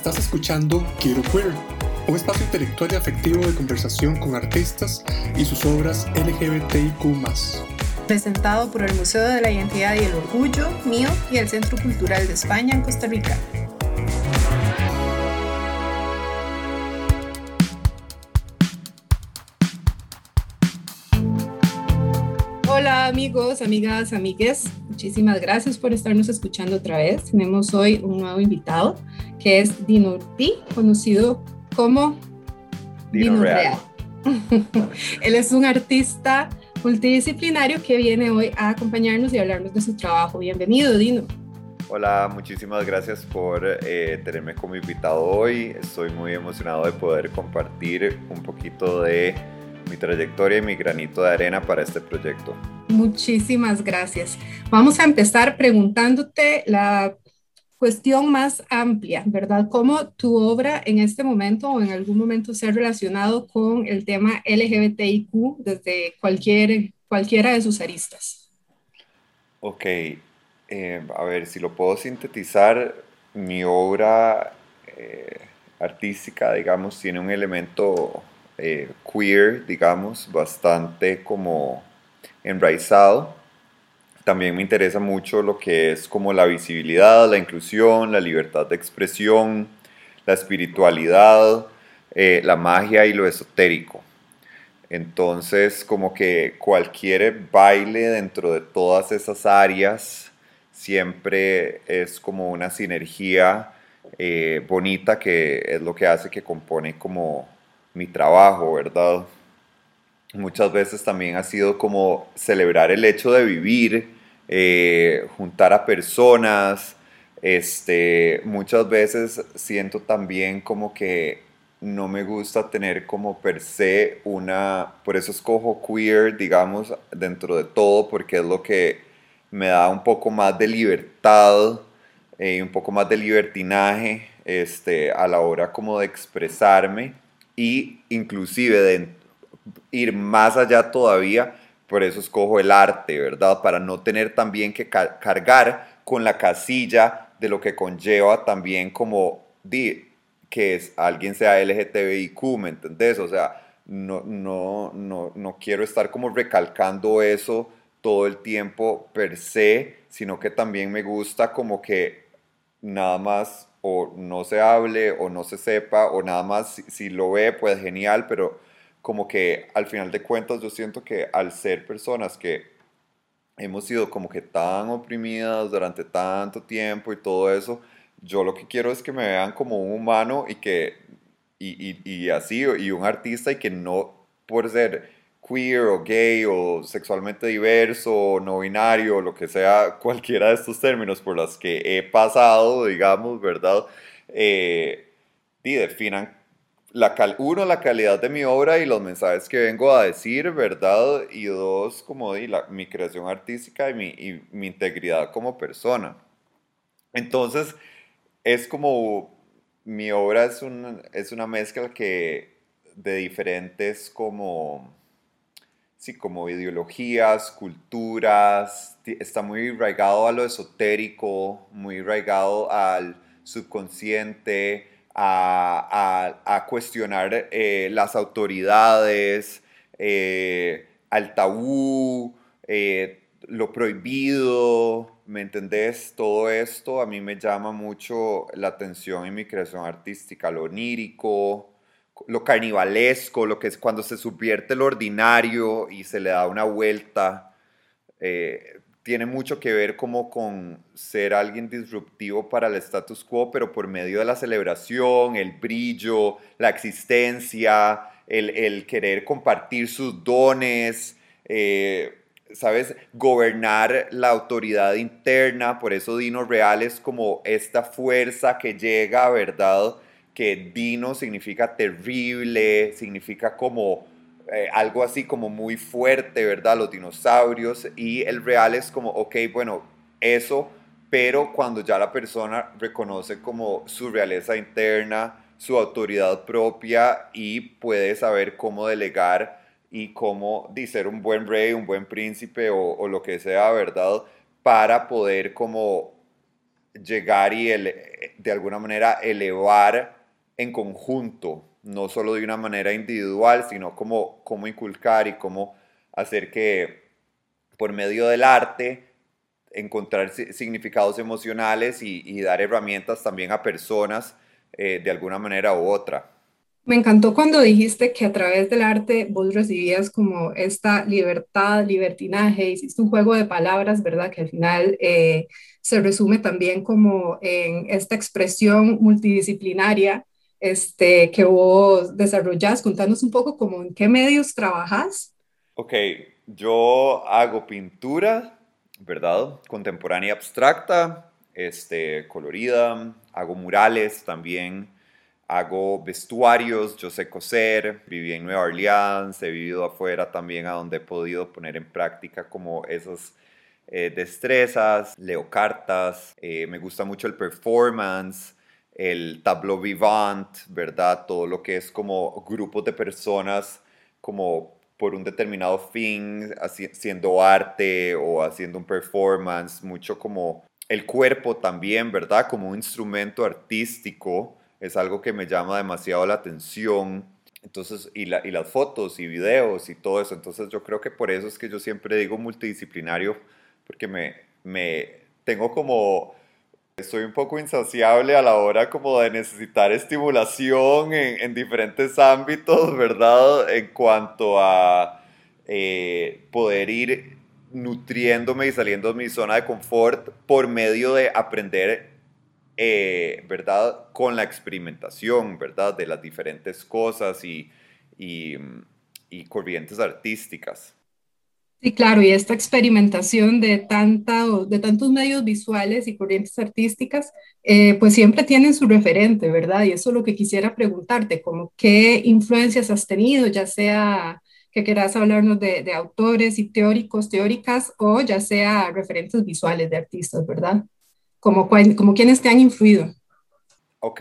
Estás escuchando Quiero Queer, un espacio intelectual y afectivo de conversación con artistas y sus obras LGBTIQ. Presentado por el Museo de la Identidad y el Orgullo, mío y el Centro Cultural de España en Costa Rica. Hola amigos, amigas, amigues. Muchísimas gracias por estarnos escuchando otra vez. Tenemos hoy un nuevo invitado que es Dino Ortiz, conocido como Dino, Real. Él es un artista multidisciplinario que viene hoy a acompañarnos y hablarnos de su trabajo. Bienvenido, Dino. Hola, muchísimas gracias por eh, tenerme como invitado hoy. Estoy muy emocionado de poder compartir un poquito de mi trayectoria y mi granito de arena para este proyecto. Muchísimas gracias. Vamos a empezar preguntándote la cuestión más amplia, ¿verdad? ¿Cómo tu obra en este momento o en algún momento se ha relacionado con el tema LGBTIQ desde cualquier, cualquiera de sus aristas? Ok, eh, a ver, si lo puedo sintetizar, mi obra eh, artística, digamos, tiene un elemento eh, queer, digamos, bastante como enraizado. También me interesa mucho lo que es como la visibilidad, la inclusión, la libertad de expresión, la espiritualidad, eh, la magia y lo esotérico. Entonces, como que cualquier baile dentro de todas esas áreas siempre es como una sinergia eh, bonita que es lo que hace que compone como mi trabajo, ¿verdad? Muchas veces también ha sido como celebrar el hecho de vivir, eh, juntar a personas, este, muchas veces siento también como que no me gusta tener como per se una, por eso escojo queer, digamos, dentro de todo, porque es lo que me da un poco más de libertad eh, un poco más de libertinaje este, a la hora como de expresarme y inclusive de ir más allá todavía, por eso escojo el arte, ¿verdad? Para no tener también que cargar con la casilla de lo que conlleva también como di, que es, alguien sea LGTBIQ, ¿me entendés? O sea, no, no, no, no quiero estar como recalcando eso todo el tiempo per se, sino que también me gusta como que nada más o no se hable o no se sepa o nada más si, lo ve pues genial, pero como que al final de cuentas yo siento que al ser personas que hemos sido como que tan oprimidas durante tanto tiempo y todo eso, yo lo que quiero es que me vean como un humano y que y, y, y así y un artista y que no por ser queer o gay o sexualmente diverso o no binario lo que sea, cualquiera de estos términos por los que he pasado, digamos, ¿verdad? Eh, y definan, la uno, la calidad de mi obra y los mensajes que vengo a decir, ¿verdad? Y dos, como di, la, mi creación artística y mi, y mi integridad como persona. Entonces, es como, mi obra es, un, es una mezcla que de diferentes como sí, como ideologías, culturas, está muy arraigado a lo esotérico, muy arraigado al subconsciente, a, cuestionar eh, las autoridades, eh, al tabú, eh, lo prohibido, ¿me entendés? Todo esto a mí me llama mucho la atención en mi creación artística, lo onírico, lo carnivalesco, lo que es cuando se subvierte lo ordinario y se le da una vuelta, eh, tiene mucho que ver como con ser alguien disruptivo para el status quo, pero por medio de la celebración, el brillo, la existencia, el, querer compartir sus dones, eh, ¿sabes? Gobernar la autoridad interna, por eso Dino Real es como esta fuerza que llega, ¿verdad? que dino significa terrible, significa como eh, algo así como muy fuerte, ¿verdad? Los dinosaurios y el real es como, ok, bueno, eso, pero cuando ya la persona reconoce como su realeza interna, su autoridad propia y puede saber cómo delegar y cómo ser un buen rey, un buen príncipe o, lo que sea, ¿verdad? Para poder como llegar y de alguna manera elevar en conjunto, no solo de una manera individual, sino como cómo inculcar y cómo hacer que por medio del arte encontrar significados emocionales y, dar herramientas también a personas eh, de alguna manera u otra. Me encantó cuando dijiste que a través del arte vos recibías como esta libertad, libertinaje, hiciste un juego de palabras, ¿verdad? Que al final eh, se resume también como en esta expresión multidisciplinaria este, que vos desarrollás. Contanos un poco como en qué medios trabajas. Ok, yo hago pintura, ¿verdad? Contemporánea abstracta, este, colorida, hago murales también, hago vestuarios, yo sé coser, viví en Nueva Orleans, he vivido afuera también a donde he podido poner en práctica como esas eh, destrezas, leo cartas, eh, me gusta mucho el performance, el tableau vivant, ¿verdad? Todo lo que es como grupos de personas como por un determinado fin, haciendo arte o haciendo un performance, mucho como el cuerpo también, ¿verdad? Como un instrumento artístico, es algo que me llama demasiado la atención. Entonces, y, y las fotos y videos y todo eso. Entonces, yo creo que por eso es que yo siempre digo multidisciplinario, porque me, me tengo como soy un poco insaciable a la hora como de necesitar estimulación en, diferentes ámbitos, ¿verdad? En cuanto a eh, poder ir nutriéndome y saliendo de mi zona de confort por medio de aprender, eh, ¿verdad? Con la experimentación, ¿verdad? De las diferentes cosas y, y corrientes artísticas. Sí, claro, y esta experimentación de, tantos medios visuales y corrientes artísticas, eh, pues siempre tienen su referente, ¿verdad? Y eso es lo que quisiera preguntarte, como qué influencias has tenido, ya sea que quieras hablarnos de, autores y teóricos, teóricas, o ya sea referentes visuales de artistas, ¿verdad? Como, como quienes te han influido. Ok,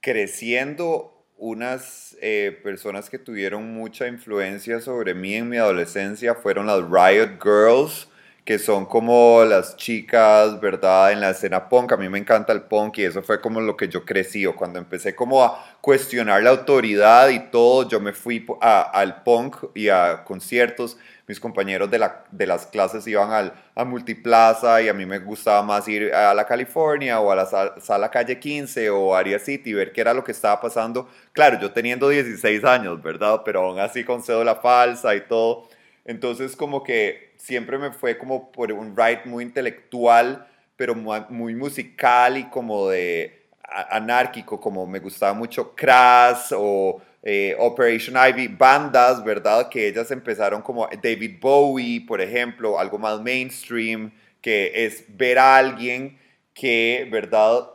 creciendo unas eh, personas que tuvieron mucha influencia sobre mí en mi adolescencia fueron las Riot Girls, que son como las chicas, ¿verdad? En la escena punk. A mí me encanta el punk y eso fue como lo que yo crecí. O cuando empecé como a cuestionar la autoridad y todo, yo me fui al punk y a conciertos mis compañeros de, la, de las clases iban al, a Multiplaza y a mí me gustaba más ir a la California o a la sala, calle 15 o Area City, ver qué era lo que estaba pasando. Claro, yo teniendo 16 años, ¿verdad? Pero aún así con cédula falsa y todo. Entonces como que siempre me fue como por un ride muy intelectual, pero muy musical y como de anárquico, como me gustaba mucho Crash o eh, Operation Ivy, bandas, ¿verdad? Que ellas empezaron como David Bowie, por ejemplo, algo más mainstream, que es ver a alguien que, ¿verdad?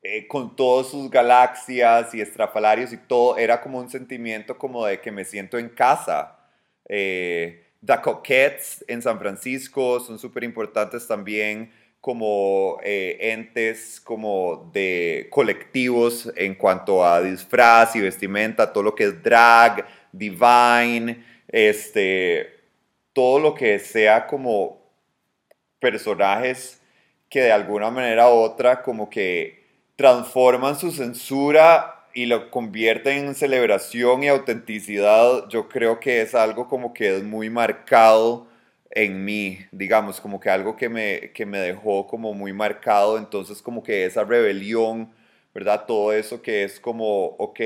Eh, con todas sus galaxias y estrafalarios y todo, era como un sentimiento como de que me siento en casa. Eh, The Coquettes en San Francisco son súper importantes también como eh, entes como de colectivos en cuanto a disfraz y vestimenta, todo lo que es drag, divine, este, todo lo que sea como personajes que de alguna manera u otra como que transforman su censura y lo convierten en celebración y autenticidad, yo creo que es algo como que es muy marcado en mí, digamos, como que algo que me, que me dejó como muy marcado, entonces como que esa rebelión, ¿verdad? Todo eso que es como, ok,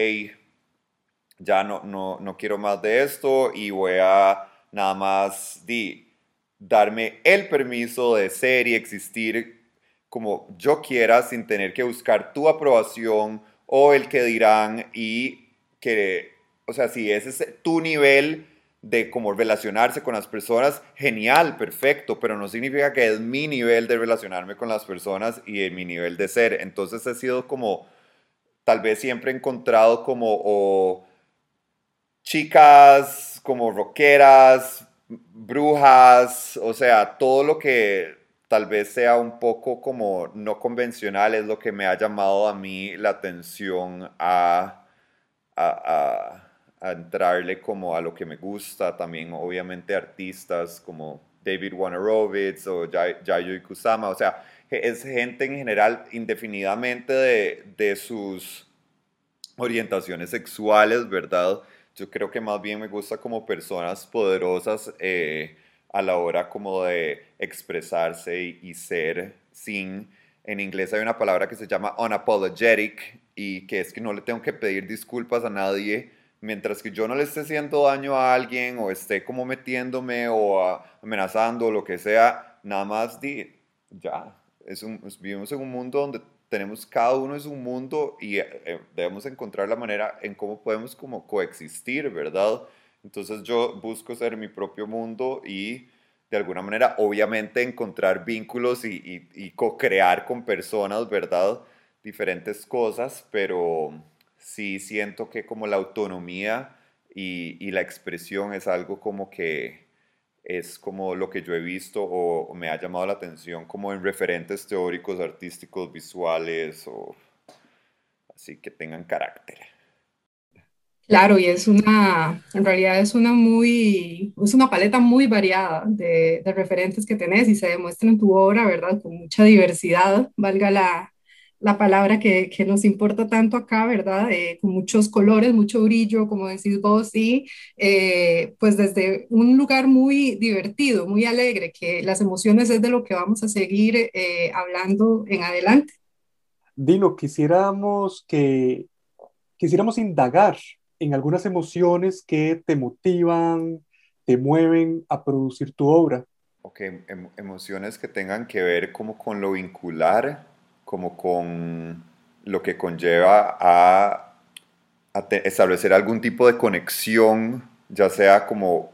ya no, no, no quiero más de esto y voy a nada más di, darme el permiso de ser y existir como yo quiera sin tener que buscar tu aprobación o el que dirán y que, o sea, si ese es tu nivel de cómo relacionarse con las personas, genial, perfecto, pero no significa que es mi nivel de relacionarme con las personas y mi nivel de ser. Entonces he sido como, tal vez siempre he encontrado como chicas, como rockeras, brujas, o sea, todo lo que tal vez sea un poco como no convencional es lo que me ha llamado a mí la atención a, a a entrarle como a lo que me gusta, también obviamente artistas como David Wanarovitz o Yayoi Kusama, o sea, es gente en general indefinidamente de, de sus orientaciones sexuales, ¿verdad? Yo creo que más bien me gusta como personas poderosas eh, a la hora como de expresarse y, ser sin... En inglés hay una palabra que se llama unapologetic y que es que no le tengo que pedir disculpas a nadie mientras que yo no le esté haciendo daño a alguien o esté como metiéndome o amenazando o lo que sea, nada más di, ya, es un, vivimos en un mundo donde tenemos cada uno es un mundo y eh, debemos encontrar la manera en cómo podemos como coexistir, ¿verdad? Entonces yo busco ser mi propio mundo y de alguna manera obviamente encontrar vínculos y, y, co-crear con personas, ¿verdad? Diferentes cosas, pero sí siento que como la autonomía y, la expresión es algo como que es como lo que yo he visto o, me ha llamado la atención como en referentes teóricos, artísticos, visuales o así que tengan carácter. Claro, y es una, en realidad es una muy, es una paleta muy variada de, de referentes que tenés y se demuestra en tu obra, ¿verdad? Con mucha diversidad, valga la, la palabra que, que, nos importa tanto acá, ¿verdad? Eh, con muchos colores, mucho brillo, como decís vos, y eh, pues desde un lugar muy divertido, muy alegre, que las emociones es de lo que vamos a seguir eh, hablando en adelante. Dino, quisiéramos que quisiéramos indagar en algunas emociones que te motivan, te mueven a producir tu obra. Ok, em emociones que tengan que ver como con lo vincular como con lo que conlleva a, establecer algún tipo de conexión, ya sea como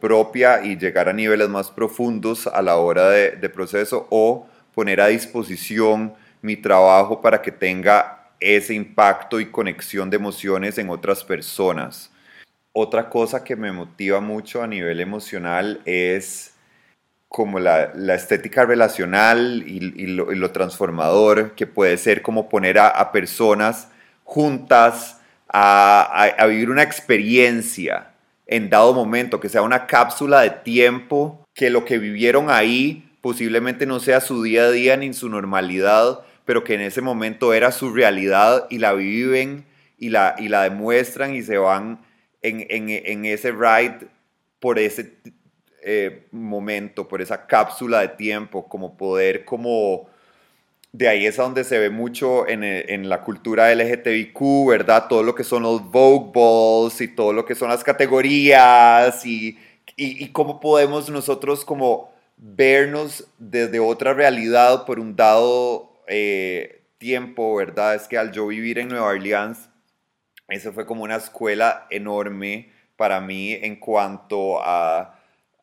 propia y llegar a niveles más profundos a la hora de proceso o poner a disposición mi trabajo para que tenga ese impacto y conexión de emociones en otras personas. Otra cosa que me motiva mucho a nivel emocional es como la, estética relacional y, lo, transformador que puede ser como poner a, personas juntas a, vivir una experiencia en dado momento, que sea una cápsula de tiempo, que lo que vivieron ahí posiblemente no sea su día a día ni su normalidad, pero que en ese momento era su realidad y la viven y la, y la demuestran y se van en, en, en ese ride por ese eh, momento, por esa cápsula de tiempo, como poder, como de ahí es a donde se ve mucho en, en, la cultura LGTBQ, ¿verdad? Todo lo que son los Vogue Balls y todo lo que son las categorías y, y, y cómo podemos nosotros como vernos desde otra realidad por un dado eh, tiempo, ¿verdad? Es que al yo vivir en Nueva Orleans, eso fue como una escuela enorme para mí en cuanto a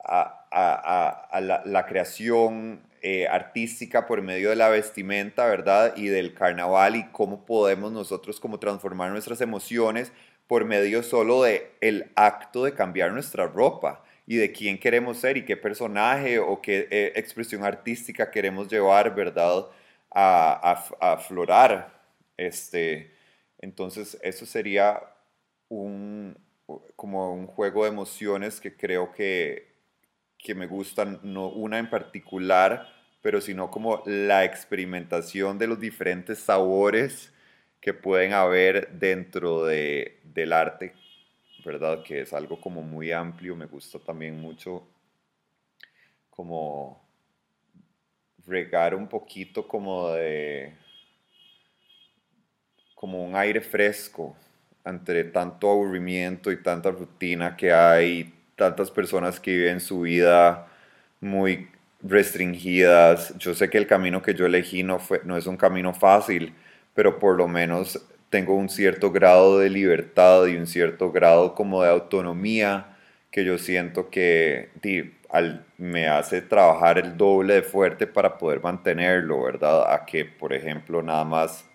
a, la, creación eh, artística por medio de la vestimenta, ¿verdad? Y del carnaval y cómo podemos nosotros como transformar nuestras emociones por medio solo de el acto de cambiar nuestra ropa y de quién queremos ser y qué personaje o qué eh, expresión artística queremos llevar, ¿verdad? A, a, aflorar. Este, entonces, eso sería un, como un juego de emociones que creo que que me gustan, no una en particular, pero sino como la experimentación de los diferentes sabores que pueden haber dentro de, del arte, ¿verdad? Que es algo como muy amplio, me gusta también mucho como regar un poquito como de como un aire fresco entre tanto aburrimiento y tanta rutina que hay tantas personas que viven su vida muy restringidas. Yo sé que el camino que yo elegí no, fue, no es un camino fácil, pero por lo menos tengo un cierto grado de libertad y un cierto grado como de autonomía que yo siento que me hace trabajar el doble de fuerte para poder mantenerlo, ¿verdad? A que, por ejemplo, nada más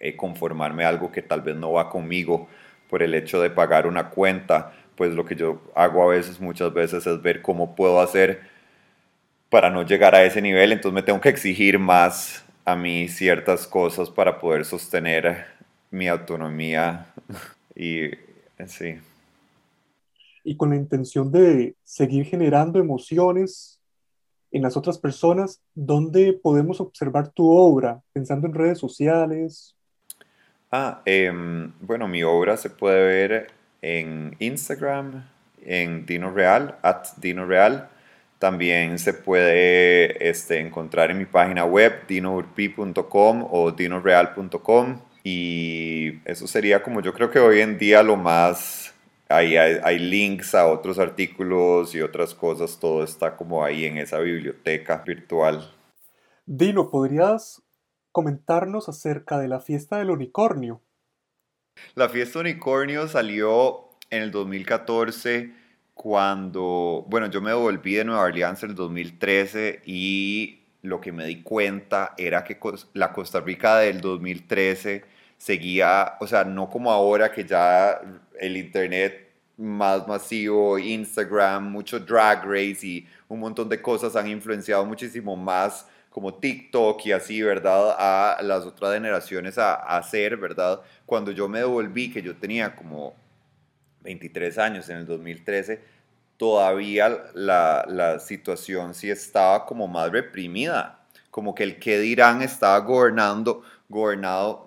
eh, conformarme a algo que tal vez no va conmigo por el hecho de pagar una cuenta pues lo que yo hago a veces, muchas veces, es ver cómo puedo hacer para no llegar a ese nivel, entonces me tengo que exigir más a mí ciertas cosas para poder sostener mi autonomía y sí. y con la intención de seguir generando emociones en las otras personas, ¿dónde podemos observar tu obra? Pensando en redes sociales. Ah, em, bueno, mi obra se puede ver en Instagram, en Dino Real, at Dino Real. También se puede este, encontrar en mi página web, dinourpi.com o dinoreal.com. Y eso sería como yo creo que hoy en día lo más Ahí hay, links a otros artículos y otras cosas, todo está como ahí en esa biblioteca virtual. Dino, ¿podrías comentarnos acerca de la fiesta del unicornio? La fiesta unicornio salió en el 2014 cuando, bueno, yo me volví de Nueva Orleans en el 2013 y lo que me di cuenta era que la Costa Rica del 2013 seguía, o sea, no como ahora que ya el Internet más masivo, Instagram, mucho drag race y un montón de cosas han influenciado muchísimo más como TikTok y así, ¿verdad? A las otras generaciones a, hacer, ¿verdad? Cuando yo me devolví, que yo tenía como 23 años en el 2013, todavía la, la situación sí estaba como más reprimida, como que el qué dirán estaba gobernando gobernado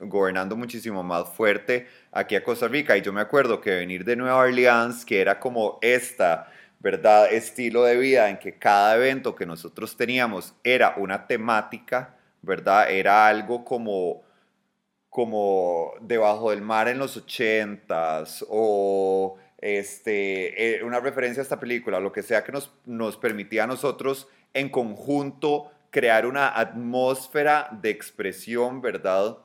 gobernando muchísimo más fuerte aquí a Costa Rica. Y yo me acuerdo que venir de Nueva Orleans, que era como esta, ¿verdad? Estilo de vida en que cada evento que nosotros teníamos era una temática, ¿verdad? Era algo como como debajo del mar en los ochentas o este, eh, una referencia a esta película, lo que sea que nos, nos permitía a nosotros en conjunto crear una atmósfera de expresión, ¿verdad?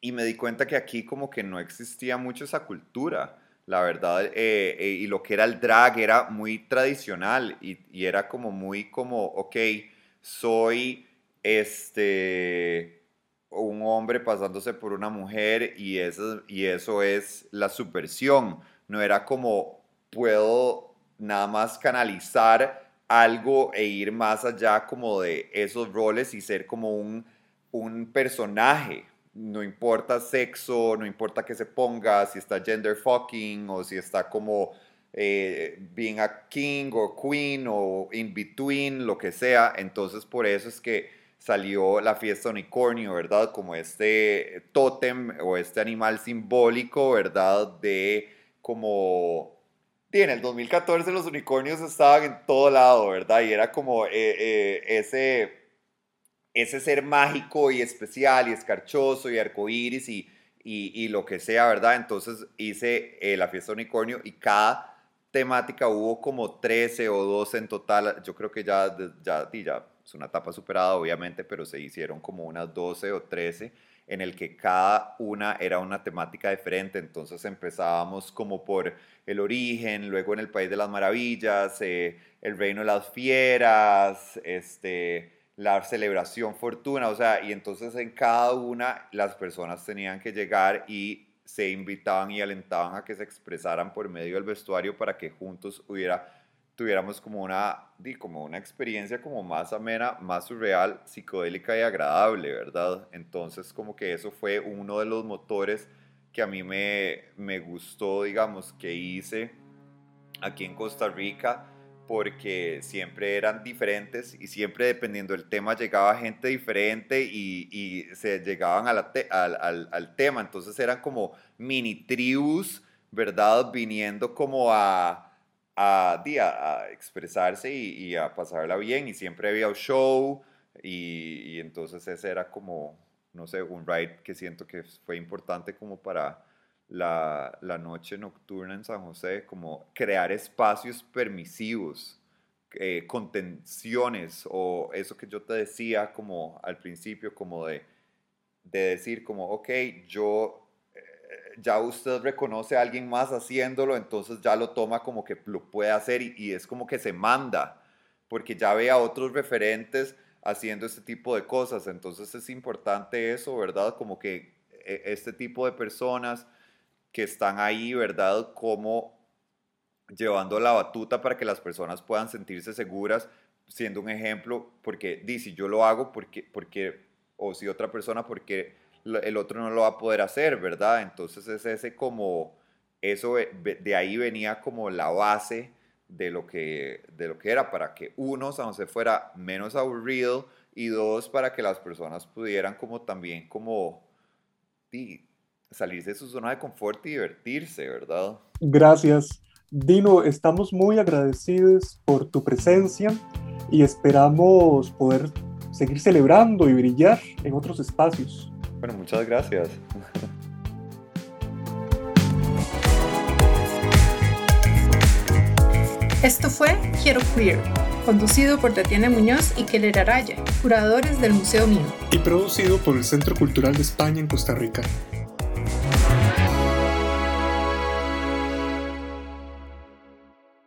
Y me di cuenta que aquí como que no existía mucho esa cultura, la verdad, eh, eh, y lo que era el drag era muy tradicional y, era como muy como, ok, soy este un hombre pasándose por una mujer y eso, y eso es la subversión, no era como puedo nada más canalizar algo e ir más allá como de esos roles y ser como un, un personaje. No importa sexo, no importa que se ponga, si está gender fucking o si está como eh, being a king o queen o in between, lo que sea. Entonces por eso es que salió la fiesta unicornio, ¿verdad? Como este tótem o este animal simbólico, ¿verdad? De como Sí, en el 2014 los unicornios estaban en todo lado, ¿verdad? Y era como eh, eh, ese, ese ser mágico y especial y escarchoso y arcoíris y, y, y lo que sea, ¿verdad? Entonces hice eh, la fiesta unicornio y cada temática hubo como 13 o 12 en total. Yo creo que ya, ya, ya es una etapa superada, obviamente, pero se hicieron como unas 12 o 13 en el que cada una era una temática diferente. Entonces empezábamos como por el origen, luego en el País de las Maravillas, eh, el Reino de las Fieras, este, la celebración Fortuna, o sea, y entonces en cada una las personas tenían que llegar y se invitaban y alentaban a que se expresaran por medio del vestuario para que juntos tuviéramos como una, como una experiencia como más amena, más surreal, psicodélica y agradable, ¿verdad? Entonces como que eso fue uno de los motores que a mí me, me gustó, digamos, que hice aquí en Costa Rica, porque siempre eran diferentes y siempre dependiendo del tema llegaba gente diferente y, y se llegaban al, al, al, tema, entonces eran como mini tribus, ¿verdad? Viniendo como a a, a expresarse y, a pasarla bien y siempre había un show y, entonces ese era como, no sé, un ride que siento que fue importante como para la, la noche nocturna en San José, como crear espacios permisivos, eh, contenciones o eso que yo te decía como al principio, como de, de decir como, ok, yo ya usted reconoce a alguien más haciéndolo, entonces ya lo toma como que lo puede hacer y, es como que se manda, porque ya ve a otros referentes haciendo este tipo de cosas. Entonces es importante eso, ¿verdad? Como que e, este tipo de personas que están ahí, ¿verdad? Como llevando la batuta para que las personas puedan sentirse seguras, siendo un ejemplo, porque dice, yo lo hago porque, porque, o si otra persona, porque el otro no lo va a poder hacer, ¿verdad? Entonces es ese como eso de ahí venía como la base de lo que, de lo que era, para que uno, San José fuera menos aburrido y dos, para que las personas pudieran como también como salirse de su zona de confort y divertirse, ¿verdad? Gracias. Dino, estamos muy agradecidos por tu presencia y esperamos poder seguir celebrando y brillar en otros espacios. Bueno, muchas gracias. Esto fue Quiero Queer, conducido por Tatiana Muñoz y Keller Araya, curadores del Museo Mío. Y producido por el Centro Cultural de España en Costa Rica.